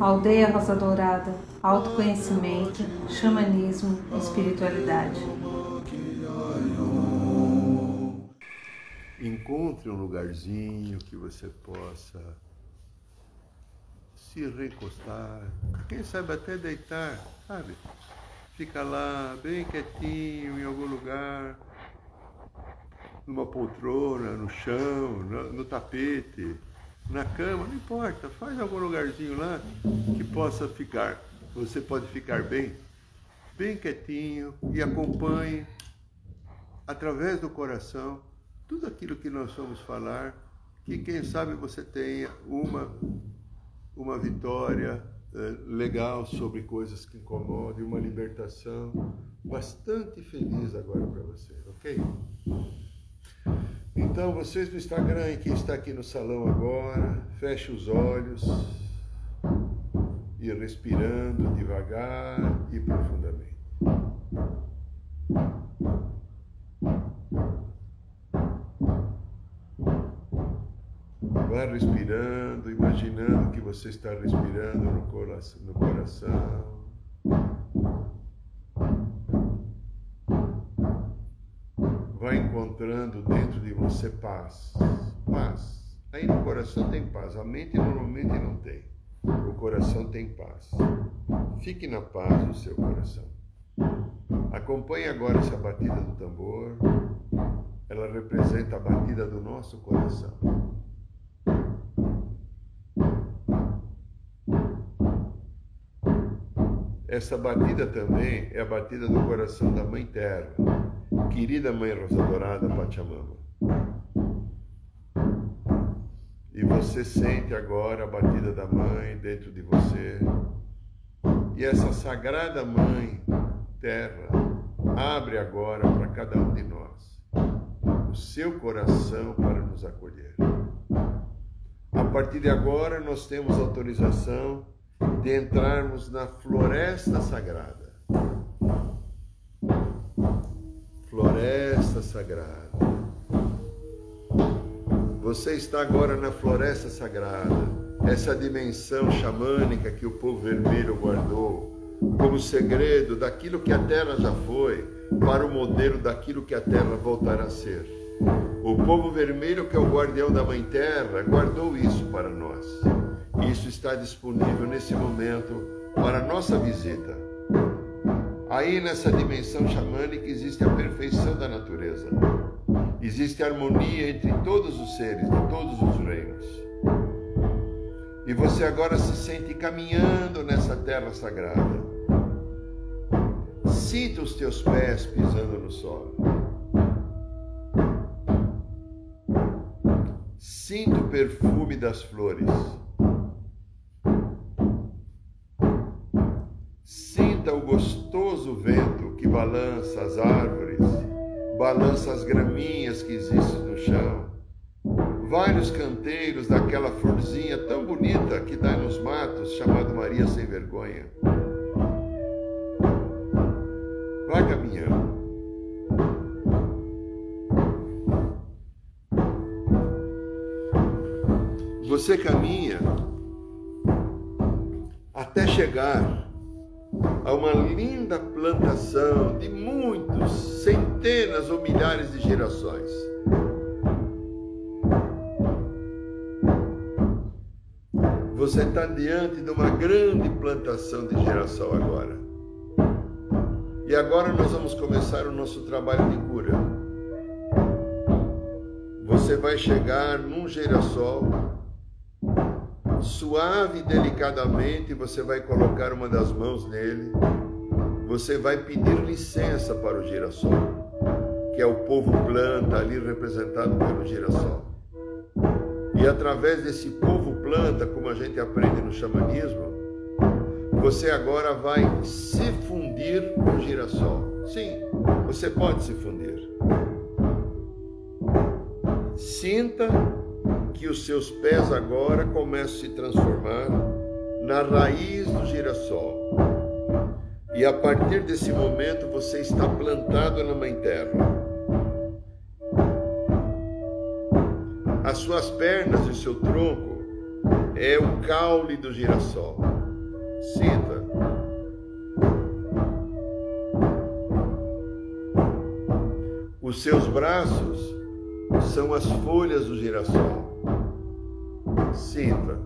Aldeia Rosa Dourada, autoconhecimento, xamanismo, espiritualidade. Encontre um lugarzinho que você possa se recostar, quem sabe até deitar, sabe? Fica lá bem quietinho em algum lugar, numa poltrona, no chão, no, no tapete, na cama, não importa, faz algum lugarzinho lá que possa ficar, você pode ficar bem, bem quietinho e acompanhe através do coração tudo aquilo que nós vamos falar, que quem sabe você tenha uma uma vitória eh, legal sobre coisas que incomodam, uma libertação bastante feliz agora para você, ok? Então, vocês do Instagram e quem está aqui no salão agora, feche os olhos e respirando devagar e profundamente. Vá respirando, imaginando que você está respirando no coração. No coração. Você paz. Paz. Aí no coração tem paz. A mente normalmente não tem. O coração tem paz. Fique na paz do seu coração. Acompanhe agora essa batida do tambor. Ela representa a batida do nosso coração. Essa batida também é a batida do coração da Mãe Terra, querida Mãe Rosa Dourada Pachamama. E você sente agora a batida da Mãe dentro de você. E essa sagrada Mãe Terra abre agora para cada um de nós o seu coração para nos acolher. A partir de agora, nós temos autorização de entrarmos na floresta sagrada. Floresta sagrada. Você está agora na floresta sagrada, essa dimensão xamânica que o povo vermelho guardou como segredo daquilo que a terra já foi, para o modelo daquilo que a terra voltará a ser. O povo vermelho, que é o guardião da Mãe Terra, guardou isso para nós. Isso está disponível nesse momento para nossa visita. Aí nessa dimensão xamânica existe a perfeição da natureza. Existe harmonia entre todos os seres, de todos os reinos. E você agora se sente caminhando nessa terra sagrada. Sinta os teus pés pisando no solo. Sinta o perfume das flores. Sinta o gostoso vento que balança as árvores, balança as graminhas que existem no chão. Vários canteiros daquela florzinha tão bonita que dá nos matos, chamado Maria Sem Vergonha. Vai caminhando. Você caminha até chegar a uma linda plantação de muitos, centenas ou milhares de gerações. Você está diante de uma grande plantação de girassol agora. E agora nós vamos começar o nosso trabalho de cura. Você vai chegar num girassol suave e delicadamente, você vai colocar uma das mãos nele. Você vai pedir licença para o girassol, que é o povo planta ali representado pelo girassol. E através desse povo planta, como a gente aprende no xamanismo, você agora vai se fundir com o girassol. Sim, você pode se fundir. Sinta que os seus pés agora começam a se transformar na raiz do girassol. E a partir desse momento você está plantado na Mãe Terra. As suas pernas e seu tronco é o caule do girassol. Sinta. Os seus braços são as folhas do girassol. Sinta.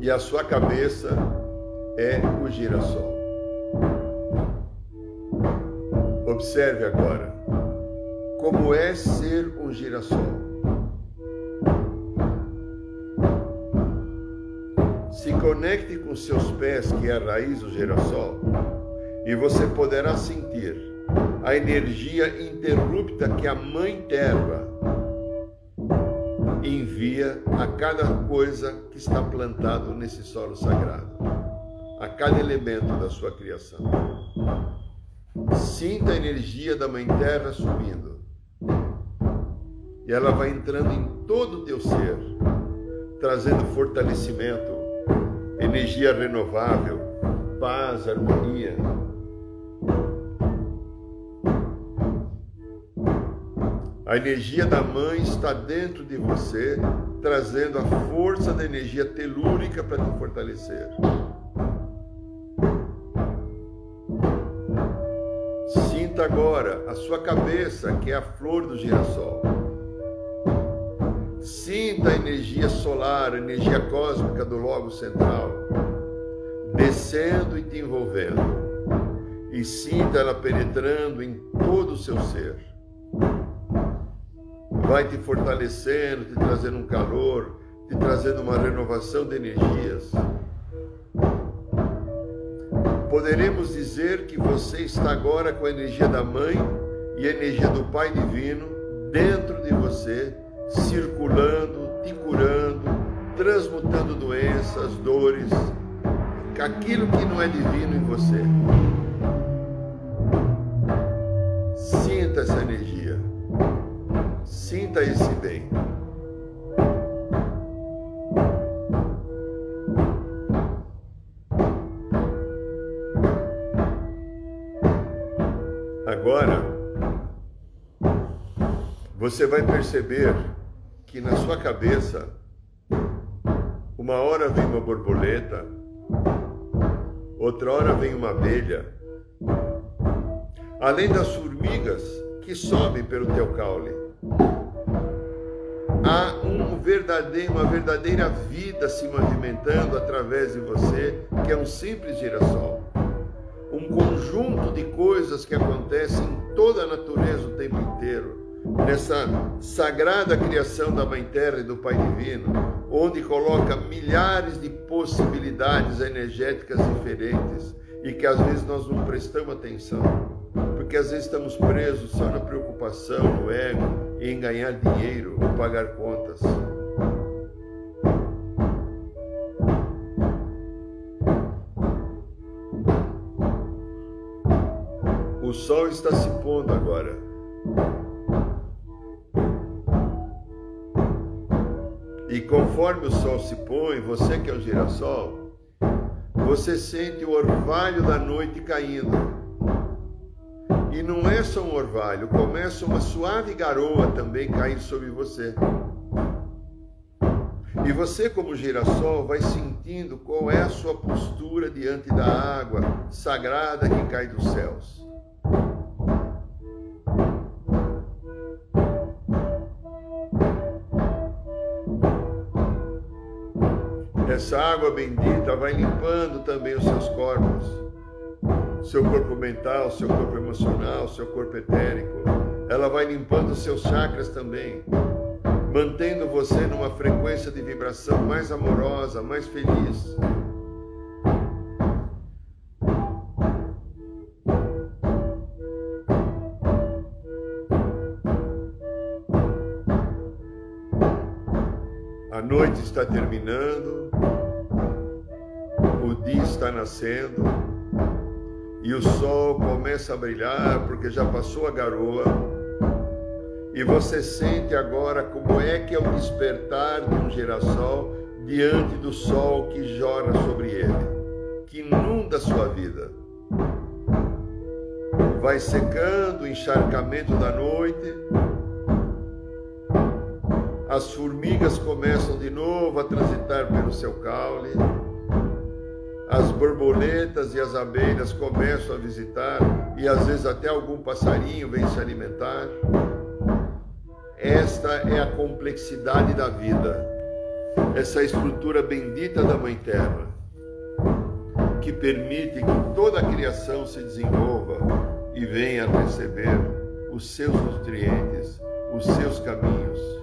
E a sua cabeça é o girassol. Observe agora como é ser um girassol. Se conecte com seus pés, que é a raiz do girassol, e você poderá sentir a energia interrupta que a Mãe Terra envia a cada coisa que está plantado nesse solo sagrado, a cada elemento da sua criação. Sinta a energia da Mãe Terra subindo e ela vai entrando em todo o teu ser, trazendo fortalecimento, energia renovável, paz, harmonia. A energia da mãe está dentro de você, trazendo a força da energia telúrica para te fortalecer. Sinta agora a sua cabeça, que é a flor do girassol. Sinta a energia solar, a energia cósmica do Logo Central, descendo e te envolvendo. E sinta ela penetrando em todo o seu ser. Vai te fortalecendo, te trazendo um calor, te trazendo uma renovação de energias. Poderemos dizer que você está agora com a energia da Mãe e a energia do Pai Divino dentro de você circulando, te curando, transmutando doenças, dores, aquilo que não é divino em você. Sinta essa energia. Sinta esse bem. Agora, você vai perceber que na sua cabeça, uma hora vem uma borboleta, outra hora vem uma abelha, além das formigas que sobem pelo teu caule. Há um verdadeiro, uma verdadeira vida se movimentando através de você, que é um simples girassol. Um conjunto de coisas que acontecem em toda a natureza o tempo inteiro nessa sagrada criação da Mãe Terra e do Pai Divino, onde coloca milhares de possibilidades energéticas diferentes e que às vezes nós não prestamos atenção, porque às vezes estamos presos só na preocupação, no ego, em ganhar dinheiro pagar contas. O sol está se pondo agora. Conforme o sol se põe, você que é o girassol, você sente o orvalho da noite caindo. E não é só um orvalho, começa uma suave garoa também cair sobre você. E você, como girassol, vai sentindo qual é a sua postura diante da água sagrada que cai dos céus. Essa água bendita vai limpando também os seus corpos, seu corpo mental, seu corpo emocional, seu corpo etérico. Ela vai limpando os seus chakras também, mantendo você numa frequência de vibração mais amorosa, mais feliz. A noite está terminando, nascendo e o sol começa a brilhar porque já passou a garoa. E você sente agora como é que é o despertar de um girassol diante do sol que jora sobre ele, que inunda sua vida. vai secando o encharcamento da noite. As formigas começam de novo a transitar pelo seu caule. As borboletas e as abelhas começam a visitar e às vezes até algum passarinho vem se alimentar. Esta é a complexidade da vida, essa estrutura bendita da Mãe Terra, que permite que toda a criação se desenvolva e venha a receber os seus nutrientes, os seus caminhos.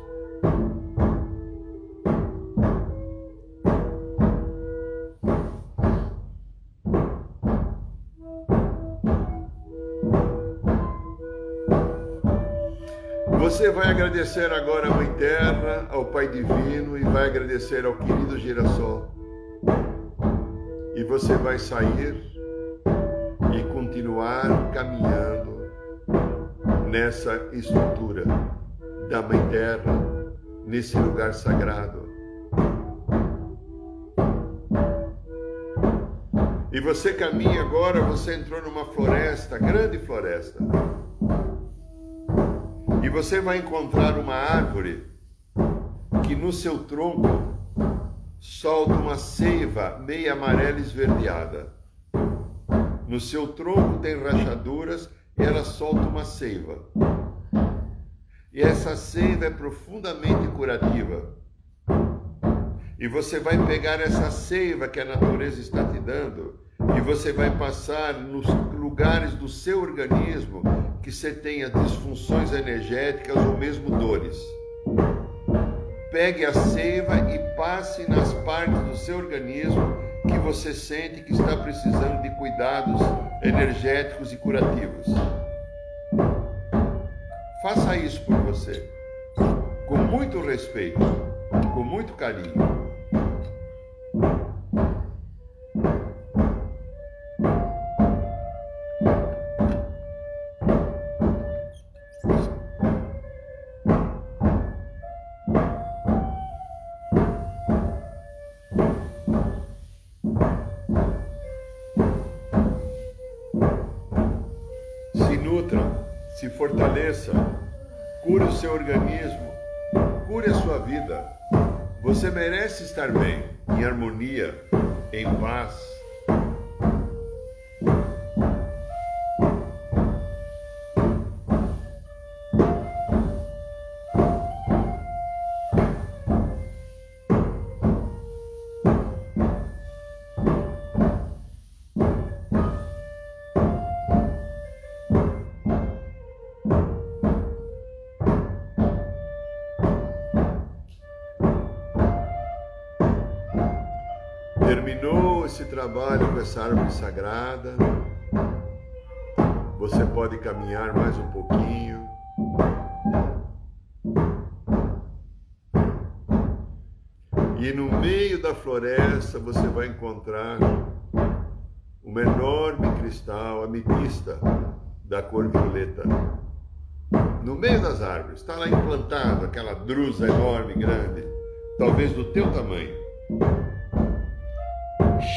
Você vai agradecer agora à Mãe Terra, ao Pai Divino e vai agradecer ao querido girassol. E você vai sair e continuar caminhando nessa estrutura da Mãe Terra, nesse lugar sagrado. E você caminha agora, você entrou numa floresta, grande floresta. E você vai encontrar uma árvore que no seu tronco solta uma seiva meia amarela esverdeada. No seu tronco tem rachaduras e ela solta uma seiva. E essa seiva é profundamente curativa. E você vai pegar essa seiva que a natureza está te dando e você vai passar nos lugares do seu organismo que você tenha disfunções energéticas ou mesmo dores. Pegue a seiva e passe nas partes do seu organismo que você sente que está precisando de cuidados energéticos e curativos. Faça isso por você, com muito respeito, com muito carinho. Fortaleça, cure o seu organismo, cure a sua vida. Você merece estar bem, em harmonia, em paz. Trabalho com essa árvore sagrada. Você pode caminhar mais um pouquinho. E no meio da floresta você vai encontrar uma enorme cristal ametista da cor violeta. No meio das árvores, está lá implantado aquela drusa enorme, grande, talvez do teu tamanho.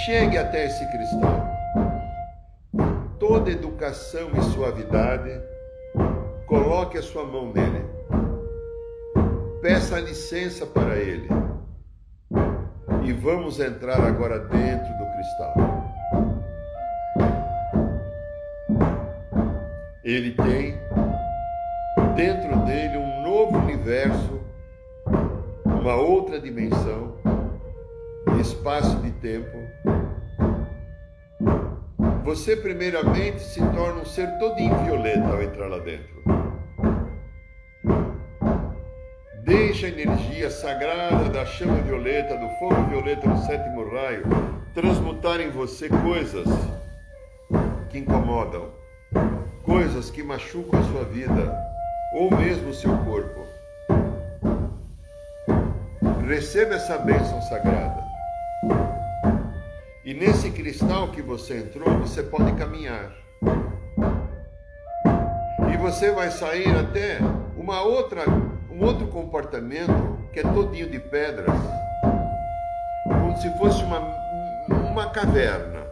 Chegue até esse cristal. Toda educação e suavidade, coloque a sua mão nele. Peça licença para ele. E vamos entrar agora dentro do cristal. Ele tem dentro dele um novo universo, uma outra dimensão espaço de tempo, você primeiramente se torna um ser todinho violeta ao entrar lá dentro. Deixa a energia sagrada da chama violeta, do fogo violeta do sétimo raio, transmutar em você coisas que incomodam, coisas que machucam a sua vida, ou mesmo o seu corpo. Receba essa bênção sagrada. E nesse cristal que você entrou, você pode caminhar. E você vai sair até uma outra, um outro comportamento que é todinho de pedras, como se fosse uma, uma caverna.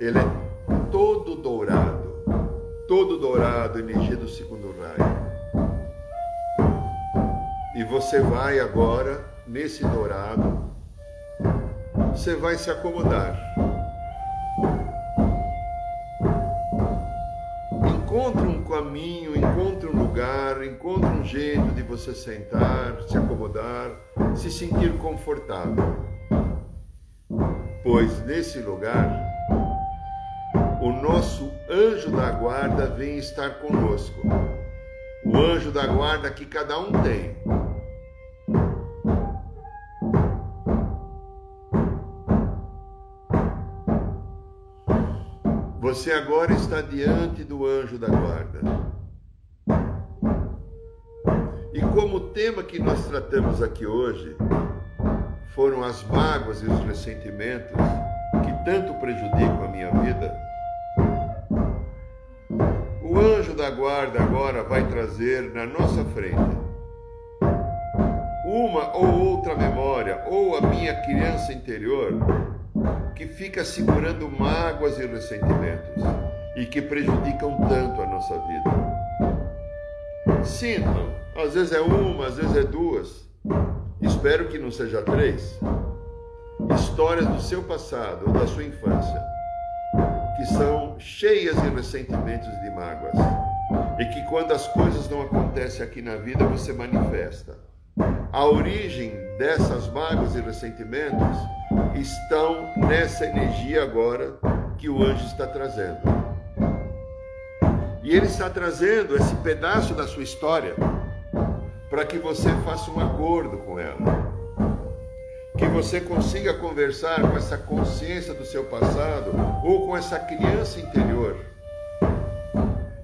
Ele é todo dourado. todo dourado, energia do segundo raio. E você vai agora, nesse dourado, você vai se acomodar. Encontre um caminho, encontre um lugar, encontre um jeito de você sentar, se acomodar, se sentir confortável. Pois nesse lugar, o nosso anjo da guarda vem estar conosco. O anjo da guarda que cada um tem. Você agora está diante do anjo da guarda. E como o tema que nós tratamos aqui hoje foram as mágoas e os ressentimentos que tanto prejudicam a minha vida, o anjo da guarda agora vai trazer na nossa frente uma ou outra memória, ou a minha criança interior que fica segurando mágoas e ressentimentos e que prejudicam tanto a nossa vida. Sintam, às vezes é uma, às vezes é duas, espero que não seja três, histórias do seu passado ou da sua infância que são cheias de ressentimentos e de mágoas e que quando as coisas não acontecem aqui na vida você manifesta. A origem dessas mágoas e ressentimentos estão nessa energia agora que o anjo está trazendo. E ele está trazendo esse pedaço da sua história para que você faça um acordo com ela. Que você consiga conversar com essa consciência do seu passado ou com essa criança interior,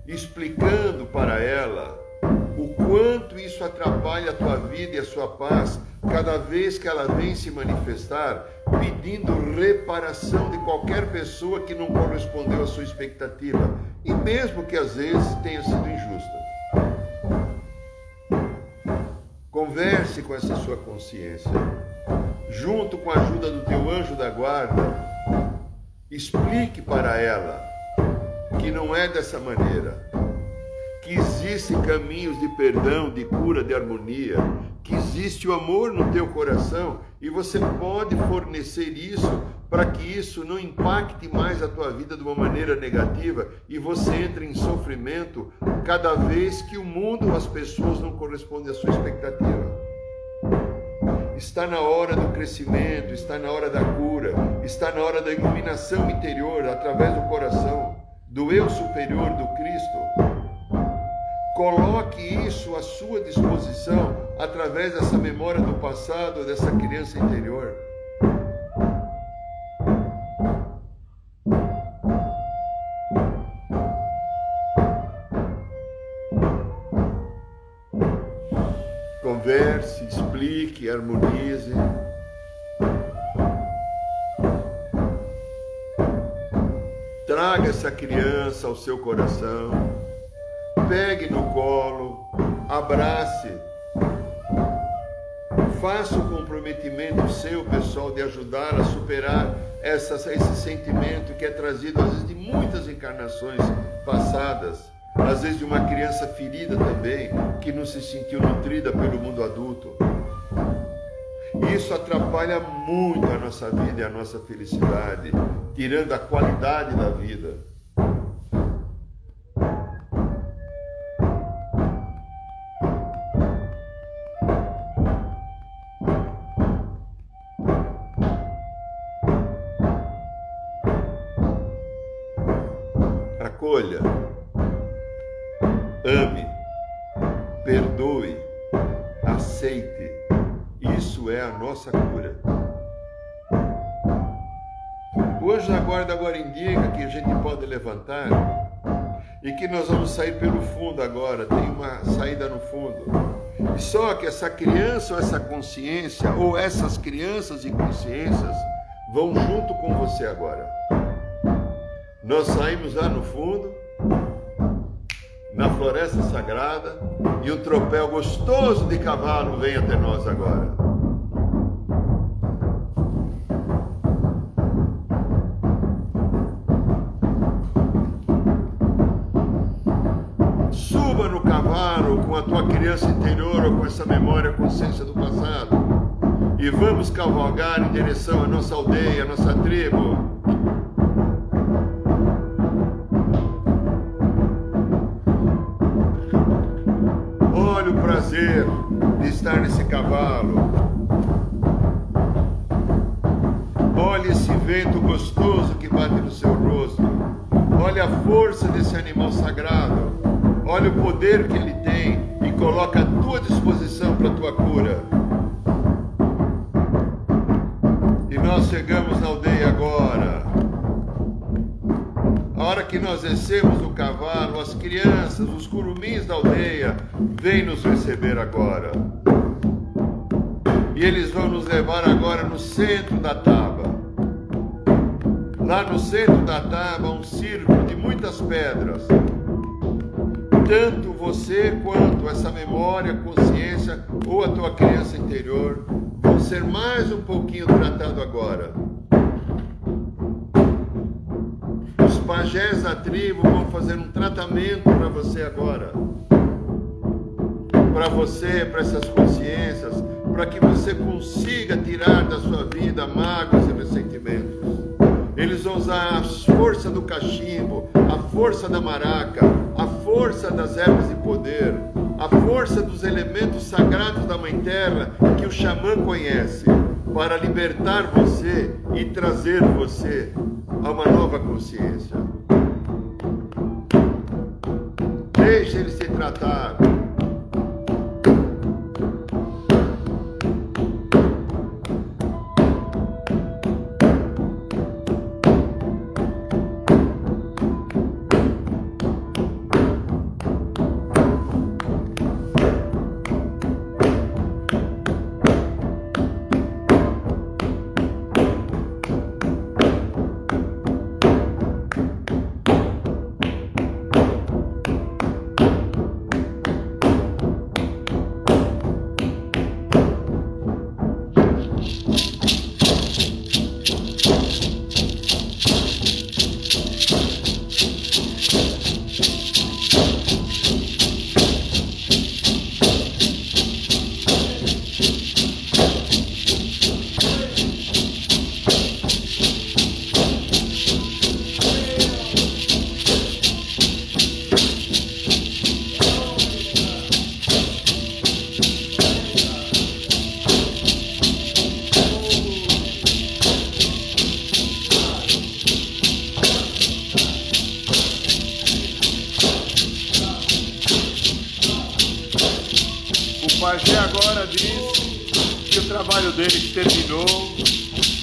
explicando para ela o quanto isso atrapalha a tua vida e a sua paz cada vez que ela vem se manifestar pedindo reparação de qualquer pessoa que não correspondeu à sua expectativa, e mesmo que às vezes tenha sido injusta. Converse com essa sua consciência, junto com a ajuda do teu anjo da guarda, explique para ela que não é dessa maneira que existem caminhos de perdão, de cura, de harmonia, que existe o amor no teu coração e você pode fornecer isso para que isso não impacte mais a tua vida de uma maneira negativa e você entre em sofrimento cada vez que o mundo, as pessoas não correspondem à sua expectativa. Está na hora do crescimento, está na hora da cura, está na hora da iluminação interior através do coração, do eu superior do Cristo. Coloque isso à sua disposição através dessa memória do passado, dessa criança interior. Converse, explique, harmonize. Traga essa criança ao seu coração pegue no colo, abrace. Faça o comprometimento seu, pessoal, de ajudar a superar essa, esse sentimento que é trazido, às vezes, de muitas encarnações passadas, às vezes de uma criança ferida também, que não se sentiu nutrida pelo mundo adulto. Isso atrapalha muito a nossa vida e a nossa felicidade, tirando a qualidade da vida. Guarda indica que a gente pode levantar e que nós vamos sair pelo fundo agora, tem uma saída no fundo. E só que essa criança ou essa consciência, ou essas crianças e consciências, vão junto com você agora. Nós saímos lá no fundo, na floresta sagrada, e um tropel gostoso de cavalo vem até nós agora. Cavalo com a tua criança interior ou com essa memória, consciência do passado. E vamos cavalgar em direção à nossa aldeia, à nossa tribo. Poder que ele tem e coloca à tua disposição para a tua cura. E nós chegamos na aldeia agora. A hora que nós descemos do cavalo, as crianças, os curumins da aldeia, vêm nos receber agora. E eles vão nos levar agora no centro da taba. Lá no centro da tábua, um círculo de muitas pedras. Tanto você quanto essa memória, consciência ou a tua criança interior vão ser mais um pouquinho tratado agora. Os pajés da tribo vão fazer um tratamento para você agora. Para você, para essas consciências, para que você consiga tirar da sua vida mágoas e ressentimentos. Eles vão usar a força do cachimbo, a força da maraca, a força das ervas de poder, a força dos elementos sagrados da Mãe Terra que o xamã conhece, para libertar você e trazer você a uma nova consciência. Deixe ele se tratar. Pajé agora disse que o trabalho deles terminou.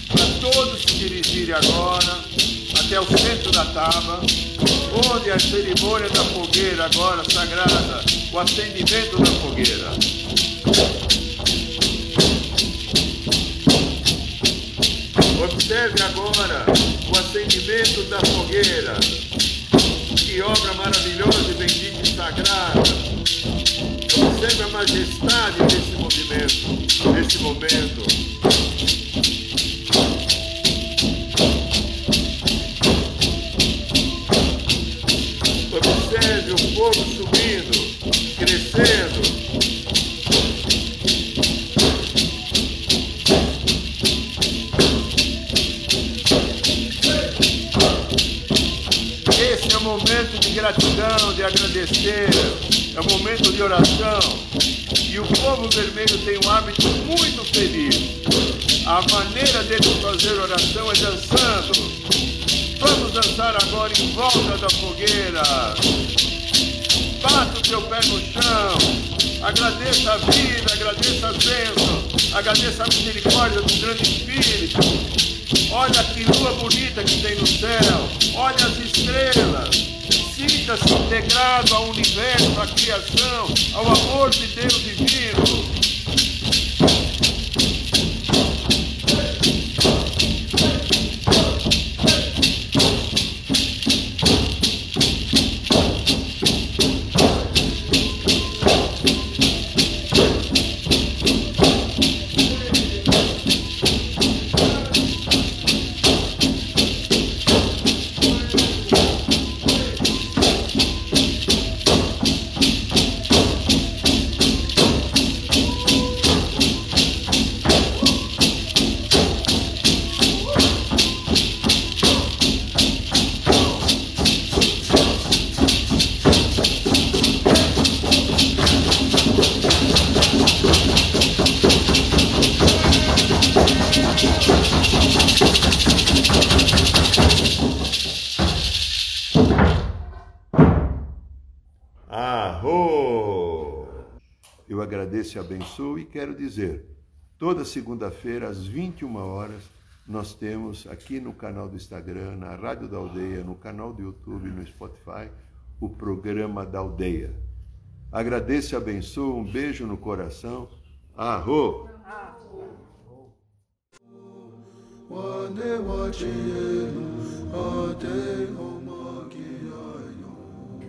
Para todos se dirigirem agora até o centro da tábua, onde a cerimônia da fogueira agora sagrada, o acendimento da fogueira. Observe agora o acendimento da fogueira. Que obra maravilhosa e bendita e sagrada. Percebe a majestade desse movimento, desse momento. Observe o fogo subindo, crescendo. Esse é o momento de gratidão, de agradecer é o momento de oração. E o povo vermelho tem um hábito muito feliz. A maneira deles fazer oração é dançando. Vamos dançar agora em volta da fogueira. Bata o teu pé no chão. Agradeça a vida, agradeça a bênção, agradeça a misericórdia do grande Espírito. Olha que lua bonita que tem no céu. Olha as estrelas sinta-se integrado ao universo, à criação, ao amor de Deus divino. Arro! Eu agradeço e abençoo e quero dizer, toda segunda-feira às 21 horas, nós temos aqui no canal do Instagram, na Rádio da Aldeia, no canal do YouTube, no Spotify, o programa da Aldeia. Agradeço e abençoo, um beijo no coração. Arro! Arro!